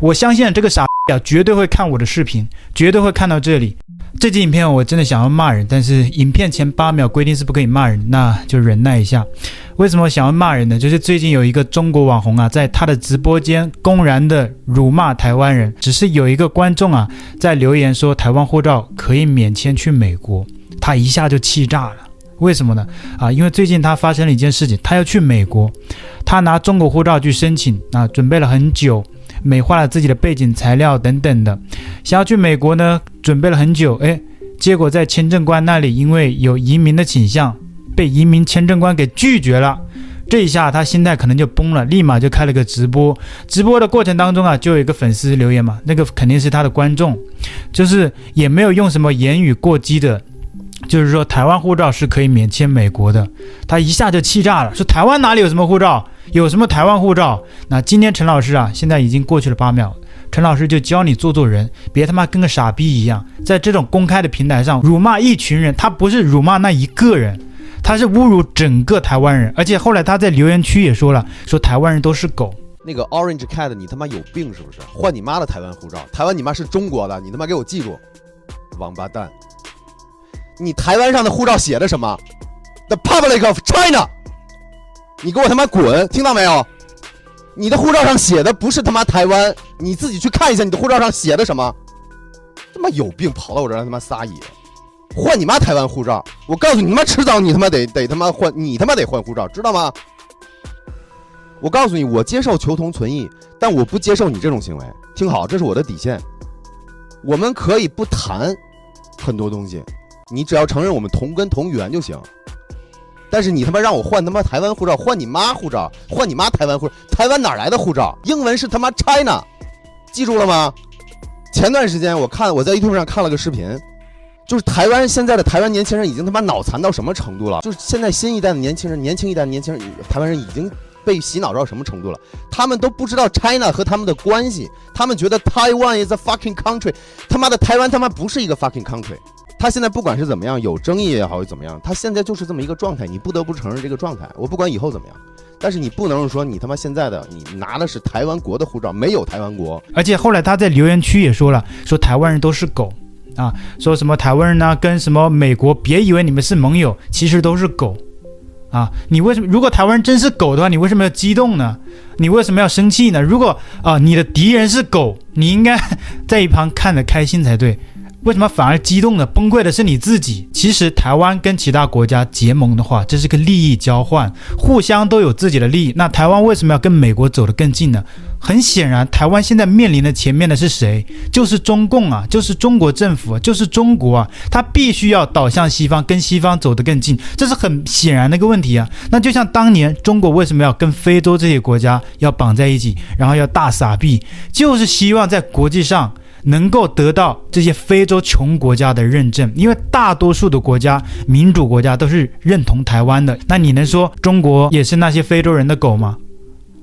我相信这个傻逼啊，绝对会看我的视频，绝对会看到这里。这集影片我真的想要骂人，但是影片前八秒规定是不可以骂人，那就忍耐一下。为什么想要骂人呢？就是最近有一个中国网红啊，在他的直播间公然的辱骂台湾人，只是有一个观众啊在留言说台湾护照可以免签去美国，他一下就气炸了。为什么呢？啊，因为最近他发生了一件事情，他要去美国，他拿中国护照去申请啊，准备了很久。美化了自己的背景材料等等的，想要去美国呢，准备了很久，哎，结果在签证官那里因为有移民的倾向，被移民签证官给拒绝了。这一下他心态可能就崩了，立马就开了个直播。直播的过程当中啊，就有一个粉丝留言嘛，那个肯定是他的观众，就是也没有用什么言语过激的。就是说，台湾护照是可以免签美国的，他一下就气炸了，说台湾哪里有什么护照，有什么台湾护照？那今天陈老师啊，现在已经过去了八秒，陈老师就教你做做人，别他妈跟个傻逼一样，在这种公开的平台上辱骂一群人，他不是辱骂那一个人，他是侮辱整个台湾人，而且后来他在留言区也说了，说台湾人都是狗。那个 Orange Cat，你他妈有病是不是？换你妈的台湾护照，台湾你妈是中国的，你他妈给我记住，王八蛋。你台湾上的护照写的什么？The Republic of China。你给我他妈滚！听到没有？你的护照上写的不是他妈台湾，你自己去看一下你的护照上写的什么。他妈有病，跑到我这儿他妈撒野，换你妈台湾护照！我告诉你，他妈迟早你他妈得得他妈换，你他妈得换护照，知道吗？我告诉你，我接受求同存异，但我不接受你这种行为。听好，这是我的底线。我们可以不谈很多东西。你只要承认我们同根同源就行，但是你他妈让我换他妈台湾护照，换你妈护照，换你妈台湾护照，台湾哪来的护照？英文是他妈 China，记住了吗？前段时间我看我在 YouTube 上看了个视频，就是台湾现在的台湾年轻人已经他妈脑残到什么程度了？就是现在新一代的年轻人，年轻一代的年轻人，台湾人已经被洗脑到什么程度了？他们都不知道 China 和他们的关系，他们觉得 Taiwan is a fucking country，他妈的台湾他妈不是一个 fucking country。他现在不管是怎么样，有争议也好，怎么样，他现在就是这么一个状态，你不得不承认这个状态。我不管以后怎么样，但是你不能说你他妈现在的你拿的是台湾国的护照，没有台湾国。而且后来他在留言区也说了，说台湾人都是狗啊，说什么台湾人呢跟什么美国，别以为你们是盟友，其实都是狗啊。你为什么？如果台湾人真是狗的话，你为什么要激动呢？你为什么要生气呢？如果啊你的敌人是狗，你应该 在一旁看着开心才对。为什么反而激动的？崩溃的是你自己。其实台湾跟其他国家结盟的话，这是个利益交换，互相都有自己的利益。那台湾为什么要跟美国走得更近呢？很显然，台湾现在面临的前面的是谁？就是中共啊，就是中国政府啊，就是中国啊。他必须要倒向西方，跟西方走得更近，这是很显然的一个问题啊。那就像当年中国为什么要跟非洲这些国家要绑在一起，然后要大撒币，就是希望在国际上。能够得到这些非洲穷国家的认证，因为大多数的国家、民主国家都是认同台湾的。那你能说中国也是那些非洲人的狗吗？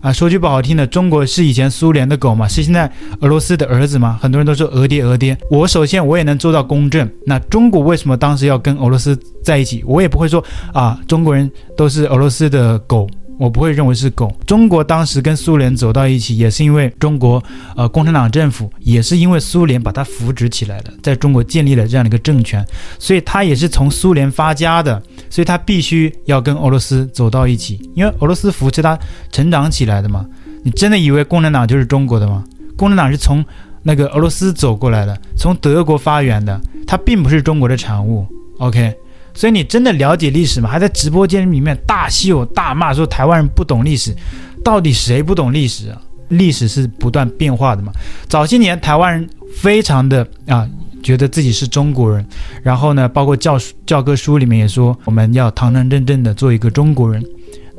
啊，说句不好听的，中国是以前苏联的狗吗？是现在俄罗斯的儿子吗？很多人都说俄爹俄爹。我首先我也能做到公正。那中国为什么当时要跟俄罗斯在一起？我也不会说啊，中国人都是俄罗斯的狗。我不会认为是狗。中国当时跟苏联走到一起，也是因为中国，呃，共产党政府也是因为苏联把它扶植起来的，在中国建立了这样的一个政权，所以它也是从苏联发家的，所以它必须要跟俄罗斯走到一起，因为俄罗斯扶持它成长起来的嘛。你真的以为共产党就是中国的吗？共产党是从那个俄罗斯走过来的，从德国发源的，它并不是中国的产物。OK。所以你真的了解历史吗？还在直播间里面大秀大骂，说台湾人不懂历史，到底谁不懂历史啊？历史是不断变化的嘛。早些年台湾人非常的啊，觉得自己是中国人，然后呢，包括教教科书里面也说我们要堂堂正正的做一个中国人。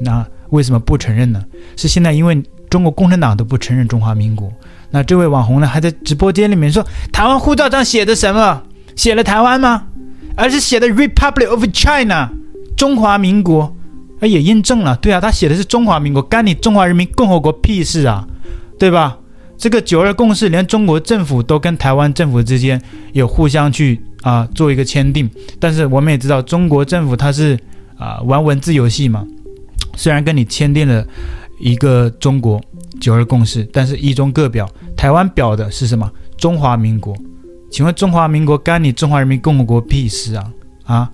那为什么不承认呢？是现在因为中国共产党都不承认中华民国。那这位网红呢，还在直播间里面说台湾护照上写的什么？写了台湾吗？而是写的 Republic of China，中华民国，哎，也印证了，对啊，他写的是中华民国，干你中华人民共和国屁事啊，对吧？这个九二共识，连中国政府都跟台湾政府之间有互相去啊做一个签订，但是我们也知道，中国政府它是啊玩文字游戏嘛，虽然跟你签订了一个中国，九二共识，但是一中各表，台湾表的是什么？中华民国。请问中华民国干你中华人民共和国屁事啊？啊，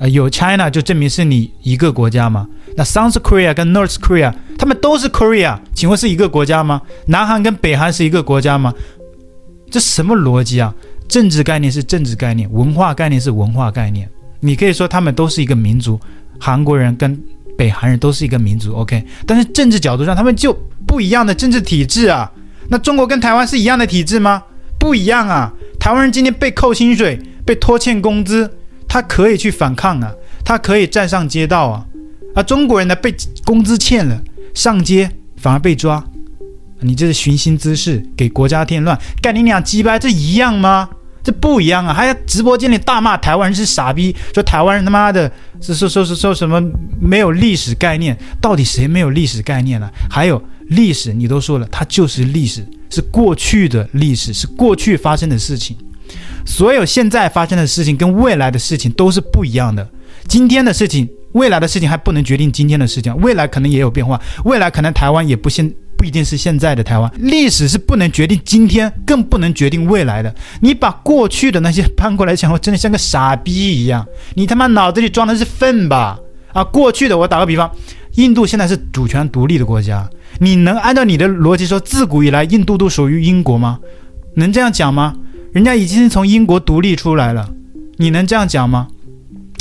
呃，有 China 就证明是你一个国家吗？那 South Korea 跟 North Korea 他们都是 Korea，请问是一个国家吗？南韩跟北韩是一个国家吗？这什么逻辑啊？政治概念是政治概念，文化概念是文化概念。你可以说他们都是一个民族，韩国人跟北韩人都是一个民族，OK。但是政治角度上，他们就不一样的政治体制啊。那中国跟台湾是一样的体制吗？不一样啊。台湾人今天被扣薪水，被拖欠工资，他可以去反抗啊，他可以站上街道啊。而中国人呢，被工资欠了，上街反而被抓。你这是寻衅滋事，给国家添乱，干你俩鸡巴，这一样吗？这不一样啊！还直播间里大骂台湾人是傻逼，说台湾人他妈的，是说说说说什么没有历史概念？到底谁没有历史概念了？还有历史，你都说了，它就是历史，是过去的历史，是过去发生的事情。所有现在发生的事情跟未来的事情都是不一样的。今天的事情，未来的事情还不能决定今天的事情，未来可能也有变化，未来可能台湾也不现。不一定是现在的台湾，历史是不能决定今天，更不能决定未来的。你把过去的那些搬过来想，我真的像个傻逼一样。你他妈脑子里装的是粪吧？啊，过去的，我打个比方，印度现在是主权独立的国家，你能按照你的逻辑说，自古以来印度都属于英国吗？能这样讲吗？人家已经从英国独立出来了，你能这样讲吗？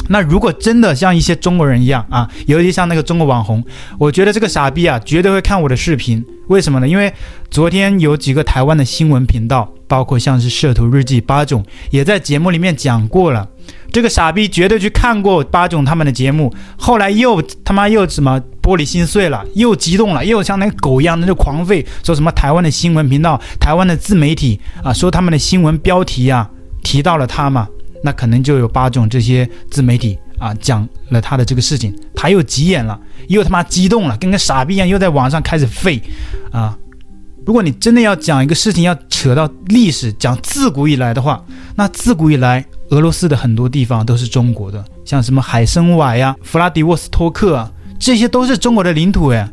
那如果真的像一些中国人一样啊，尤其像那个中国网红，我觉得这个傻逼啊，绝对会看我的视频。为什么呢？因为昨天有几个台湾的新闻频道，包括像是摄图日记八种，也在节目里面讲过了。这个傻逼绝对去看过八种他们的节目，后来又他妈又什么玻璃心碎了，又激动了，又像那个狗一样那就狂吠，说什么台湾的新闻频道、台湾的自媒体啊，说他们的新闻标题啊提到了他嘛。那可能就有八种这些自媒体啊讲了他的这个事情，他又急眼了，又他妈激动了，跟个傻逼一样，又在网上开始吠啊！如果你真的要讲一个事情，要扯到历史，讲自古以来的话，那自古以来俄罗斯的很多地方都是中国的，像什么海参崴呀、弗拉迪沃斯托克啊，这些都是中国的领土哎，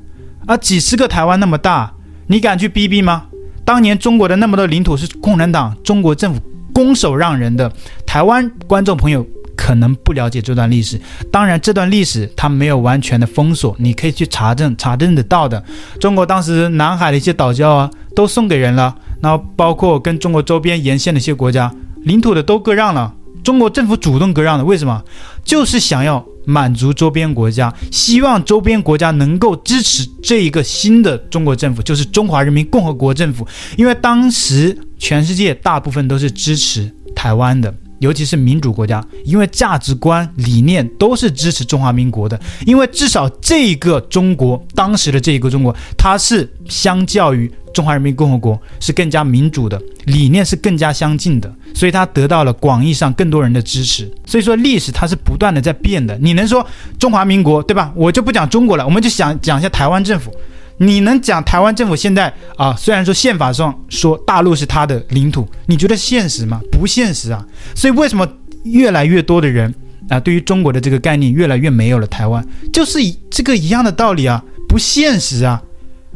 啊，几十个台湾那么大，你敢去逼逼吗？当年中国的那么多领土是共产党、中国政府。拱手让人的台湾观众朋友可能不了解这段历史，当然这段历史它没有完全的封锁，你可以去查证，查证得到的。中国当时南海的一些岛礁啊，都送给人了，然后包括跟中国周边沿线的一些国家领土的都割让了，中国政府主动割让的，为什么？就是想要满足周边国家，希望周边国家能够支持这一个新的中国政府，就是中华人民共和国政府，因为当时。全世界大部分都是支持台湾的，尤其是民主国家，因为价值观理念都是支持中华民国的。因为至少这个中国，当时的这一个中国，它是相较于中华人民共和国是更加民主的，理念是更加相近的，所以它得到了广义上更多人的支持。所以说历史它是不断的在变的。你能说中华民国对吧？我就不讲中国了，我们就想讲一下台湾政府。你能讲台湾政府现在啊？虽然说宪法上说大陆是他的领土，你觉得现实吗？不现实啊！所以为什么越来越多的人啊，对于中国的这个概念越来越没有了？台湾就是这个一样的道理啊，不现实啊！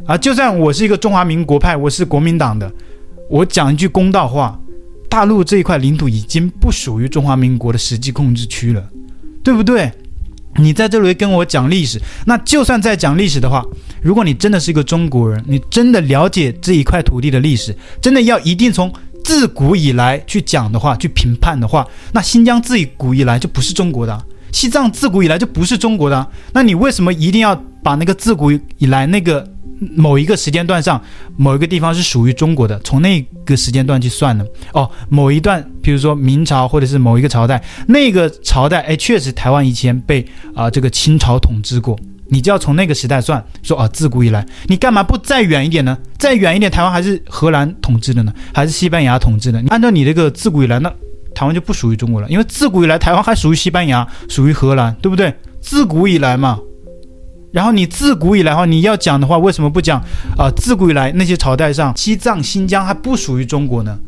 啊，就算我是一个中华民国派，我是国民党的，我讲一句公道话，大陆这一块领土已经不属于中华民国的实际控制区了，对不对？你在这里跟我讲历史，那就算在讲历史的话，如果你真的是一个中国人，你真的了解这一块土地的历史，真的要一定从自古以来去讲的话，去评判的话，那新疆自古以来就不是中国的，西藏自古以来就不是中国的，那你为什么一定要把那个自古以来那个？某一个时间段上，某一个地方是属于中国的，从那个时间段去算的。哦，某一段，比如说明朝或者是某一个朝代，那个朝代，哎，确实台湾以前被啊、这个清朝统治过，你就要从那个时代算，说啊自古以来，你干嘛不再远一点呢？再远一点，台湾还是荷兰统治的呢，还是西班牙统治的？按照你这个自古以来，那台湾就不属于中国了，因为自古以来台湾还属于西班牙，属于荷兰，对不对？自古以来嘛。然后你自古以来的话，你要讲的话，为什么不讲啊、自古以来那些朝代上，西藏、新疆还不属于中国呢？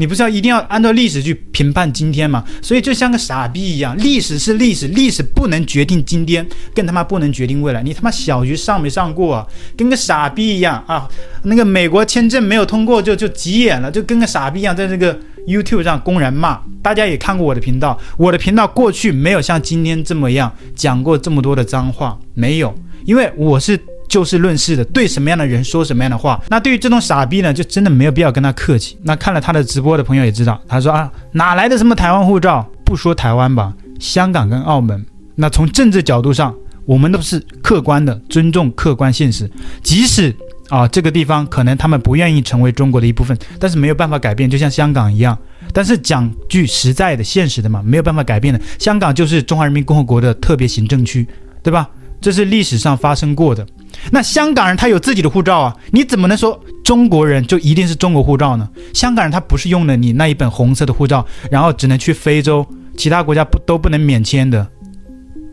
你不是要一定要按照历史去评判今天吗？所以就像个傻逼一样，历史是历史，历史不能决定今天，更他妈不能决定未来。你他妈小学上没上过啊？跟个傻逼一样啊！那个美国签证没有通过就就急眼了，就跟个傻逼一样，在这个 YouTube 上公然骂。大家也看过我的频道，我的频道过去没有像今天这么样讲过这么多的脏话，没有，因为我是。就事论事的，对什么样的人说什么样的话。那对于这种傻逼呢，就真的没有必要跟他客气。那看了他的直播的朋友也知道，他说啊，哪来的什么台湾护照？不说台湾吧，香港跟澳门。那从政治角度上，我们都是客观的，尊重客观现实。即使啊，这个地方可能他们不愿意成为中国的一部分，但是没有办法改变，就像香港一样。但是讲句实在的、现实的嘛，没有办法改变的。香港就是中华人民共和国的特别行政区，对吧？这是历史上发生过的。那香港人他有自己的护照啊，你怎么能说中国人就一定是中国护照呢？香港人他不是用了你那一本红色的护照，然后只能去非洲，其他国家不都不能免签的？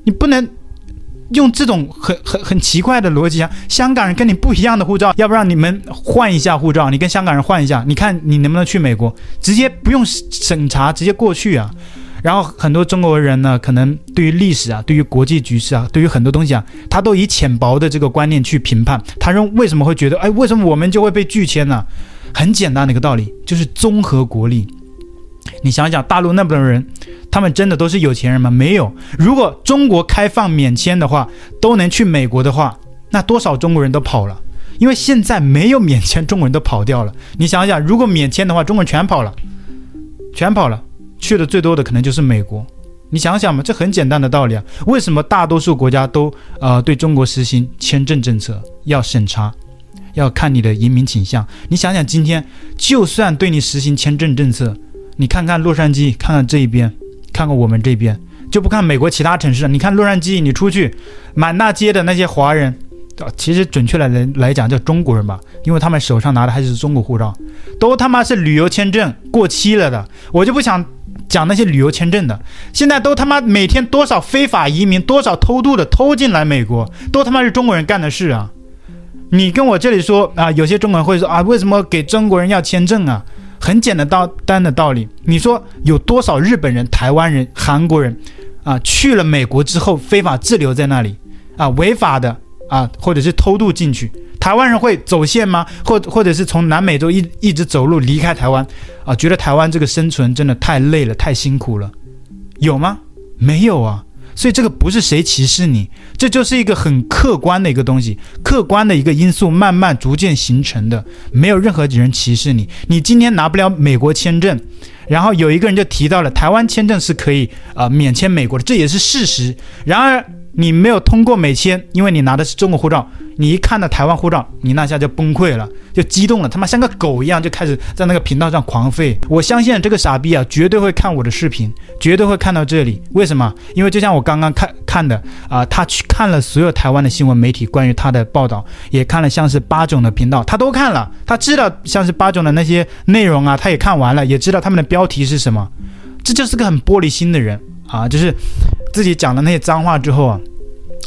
你不能用这种很很很奇怪的逻辑啊！香港人跟你不一样的护照，要不然你们换一下护照，你跟香港人换一下，你看你能不能去美国，直接不用审查，直接过去啊？然后很多中国人呢，可能对于历史啊，对于国际局势啊，对于很多东西啊，他都以浅薄的这个观念去评判。他认为什么会觉得，哎，为什么我们就会被拒签呢？很简单的一个道理，就是综合国力。你想想，大陆那么多人，他们真的都是有钱人吗？没有。如果中国开放免签的话，都能去美国的话，那多少中国人都跑了。因为现在没有免签，中国人都跑掉了。你想想，如果免签的话，中国人全跑了，全跑了。去的最多的可能就是美国，你想想嘛，这很简单的道理啊。为什么大多数国家都呃对中国实行签证政策，要审查，要看你的移民倾向？你想想，今天就算对你实行签证政策，你看看洛杉矶，看看这一边，看看我们这边，就不看美国其他城市。你看洛杉矶，你出去满大街的那些华人，其实准确来来来讲叫中国人吧，因为他们手上拿的还是中国护照，都他妈是旅游签证过期了的，我就不想。讲那些旅游签证的，现在都他妈每天多少非法移民，多少偷渡的偷进来美国，都他妈是中国人干的事啊！你跟我这里说啊，有些中国人会说啊，为什么给中国人要签证啊？很简单道单的道理，你说有多少日本人、台湾人、韩国人啊，去了美国之后非法滞留在那里啊，违法的啊，或者是偷渡进去？台湾人会走线吗？或或者是从南美洲一一直走路离开台湾啊？觉得台湾这个生存真的太累了，太辛苦了，有吗？没有啊。所以这个不是谁歧视你，这就是一个很客观的一个东西，客观的一个因素慢慢逐渐形成的，没有任何人歧视你。你今天拿不了美国签证，然后有一个人就提到了台湾签证是可以啊、呃、免签美国的，这也是事实。然而你没有通过美签，因为你拿的是中国护照。你一看到台湾护照，你那下就崩溃了，就激动了，他妈像个狗一样，就开始在那个频道上狂吠。我相信这个傻逼啊，绝对会看我的视频，绝对会看到这里。为什么？因为就像我刚刚看看的啊、他去看了所有台湾的新闻媒体关于他的报道，也看了像是八种的频道，他都看了，他知道像是八种的那些内容啊，他也看完了，也知道他们的标题是什么。这就是个很玻璃心的人啊，就是自己讲了那些脏话之后啊。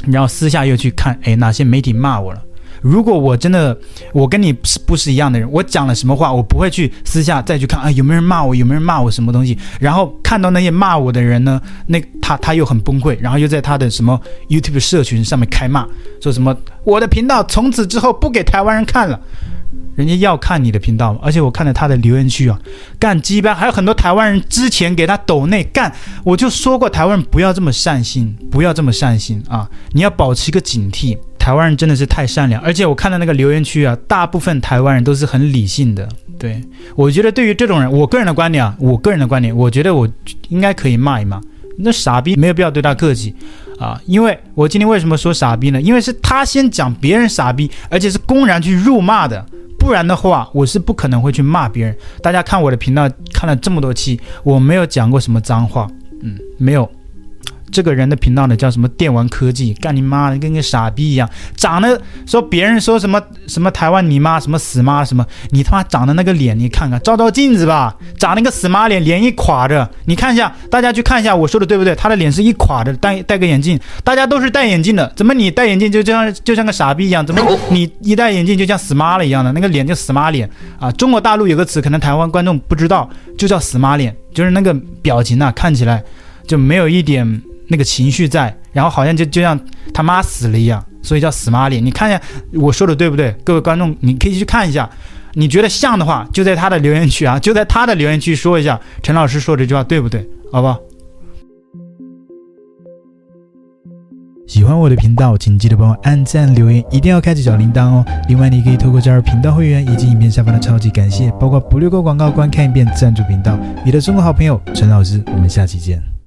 然后私下又去看，哎，哪些媒体骂我了？如果我真的，我跟你是不是一样的人？我讲了什么话，我不会去私下再去看，啊，有没有人骂我？有没有人骂我什么东西？然后看到那些骂我的人呢，那他他又很崩溃，然后又在他的什么 YouTube 社群上面开骂，说什么我的频道从此之后不给台湾人看了。人家要看你的频道，而且我看了他的留言区啊，干鸡巴，还有很多台湾人之前给他抖内干，我就说过台湾人不要这么善心，不要这么善心啊，你要保持一个警惕。台湾人真的是太善良，而且我看到那个留言区啊，大部分台湾人都是很理性的。对，我觉得对于这种人，我个人的观点啊，我个人的观点，我觉得我应该可以骂一骂，那傻逼没有必要对他客气啊，因为我今天为什么说傻逼呢？因为是他先讲别人傻逼，而且是公然去辱骂的。不然的话，我是不可能会去骂别人。大家看我的频道看了这么多期，我没有讲过什么脏话，嗯，没有，这个人的频道呢叫什么电玩科技，干你妈的跟个傻逼一样，长得说别人说什么什么台湾你妈什么死妈什么，你他妈长得那个脸，你看看照照镜子吧，长那个死妈脸，脸一垮着，你看一下，大家去看一下我说的对不对？他的脸是一垮着，戴戴个眼镜，大家都是戴眼镜的，怎么你戴眼镜就就像就像个傻逼一样？怎么你一戴眼镜就像死妈了一样的？那个脸就死妈脸啊！中国大陆有个词，可能台湾观众不知道，就叫死妈脸，就是那个表情啊，看起来就没有一点。那个情绪在，然后好像就就像他妈死了一样，所以叫死妈脸。你看一下我说的对不对？各位观众，你可以去看一下，你觉得像的话，就在他的留言区啊，就在他的留言区说一下陈老师说这句话对不对？好不好？喜欢我的频道，请记得帮我按赞、留言，一定要开启小铃铛哦。另外，你可以透过加入频道会员以及影片下方的超级感谢，包括不略过广告、观看一遍赞助频道。你的中国好朋友陈老师，我们下期见。